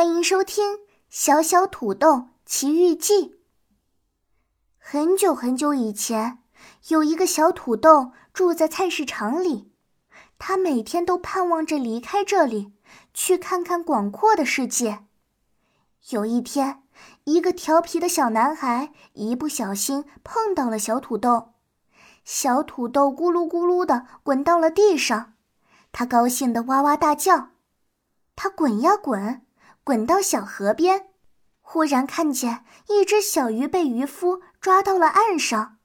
欢迎收听《小小土豆奇遇记》。很久很久以前，有一个小土豆住在菜市场里，他每天都盼望着离开这里，去看看广阔的世界。有一天，一个调皮的小男孩一不小心碰到了小土豆，小土豆咕噜咕噜的滚到了地上，他高兴的哇哇大叫。他滚呀滚。滚到小河边，忽然看见一只小鱼被渔夫抓到了岸上。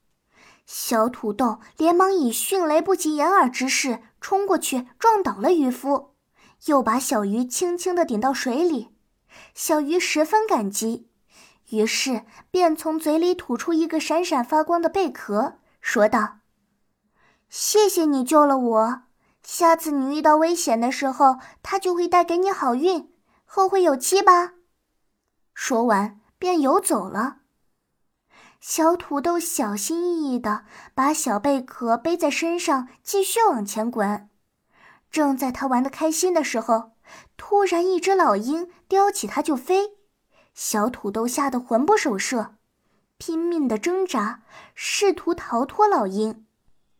小土豆连忙以迅雷不及掩耳之势冲过去，撞倒了渔夫，又把小鱼轻轻地顶到水里。小鱼十分感激，于是便从嘴里吐出一个闪闪发光的贝壳，说道：“谢谢你救了我，下次你遇到危险的时候，它就会带给你好运。”后会有期吧。说完，便游走了。小土豆小心翼翼地把小贝壳背在身上，继续往前滚。正在他玩得开心的时候，突然一只老鹰叼起它就飞。小土豆吓得魂不守舍，拼命地挣扎，试图逃脱老鹰，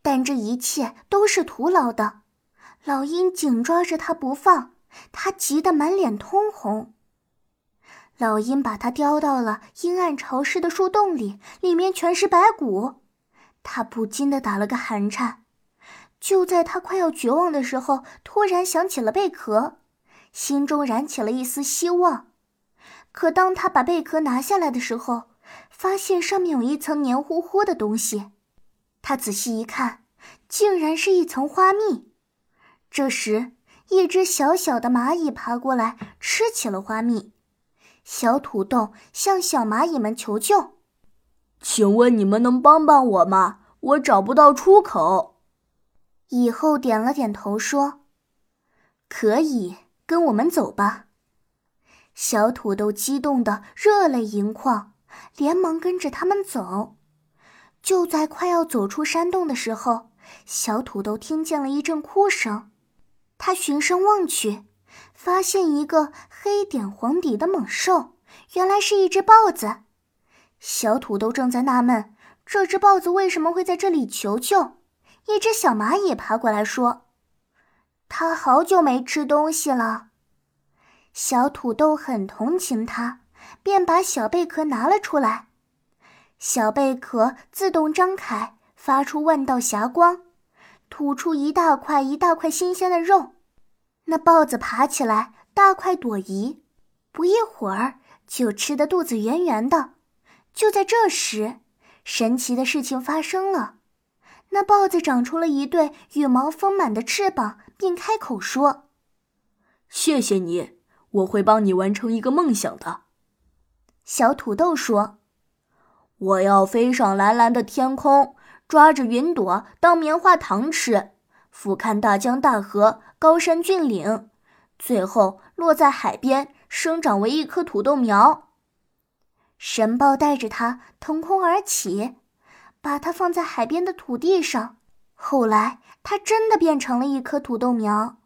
但这一切都是徒劳的。老鹰紧抓着它不放。他急得满脸通红。老鹰把他叼到了阴暗潮湿的树洞里，里面全是白骨。他不禁的打了个寒颤。就在他快要绝望的时候，突然想起了贝壳，心中燃起了一丝希望。可当他把贝壳拿下来的时候，发现上面有一层黏糊糊的东西。他仔细一看，竟然是一层花蜜。这时。一只小小的蚂蚁爬过来，吃起了花蜜。小土豆向小蚂蚁们求救：“请问你们能帮帮我吗？我找不到出口。”蚁后点了点头说：“可以，跟我们走吧。”小土豆激动的热泪盈眶，连忙跟着他们走。就在快要走出山洞的时候，小土豆听见了一阵哭声。他循声望去，发现一个黑点黄底的猛兽，原来是一只豹子。小土豆正在纳闷，这只豹子为什么会在这里求救。一只小蚂蚁爬过来说：“它好久没吃东西了。”小土豆很同情它，便把小贝壳拿了出来。小贝壳自动张开，发出万道霞光。吐出一大块一大块新鲜的肉，那豹子爬起来，大快朵颐，不一会儿就吃得肚子圆圆的。就在这时，神奇的事情发生了，那豹子长出了一对羽毛丰满的翅膀，并开口说：“谢谢你，我会帮你完成一个梦想的。”小土豆说：“我要飞上蓝蓝的天空。”抓着云朵当棉花糖吃，俯瞰大江大河、高山峻岭，最后落在海边，生长为一棵土豆苗。神豹带着它腾空而起，把它放在海边的土地上。后来，它真的变成了一棵土豆苗。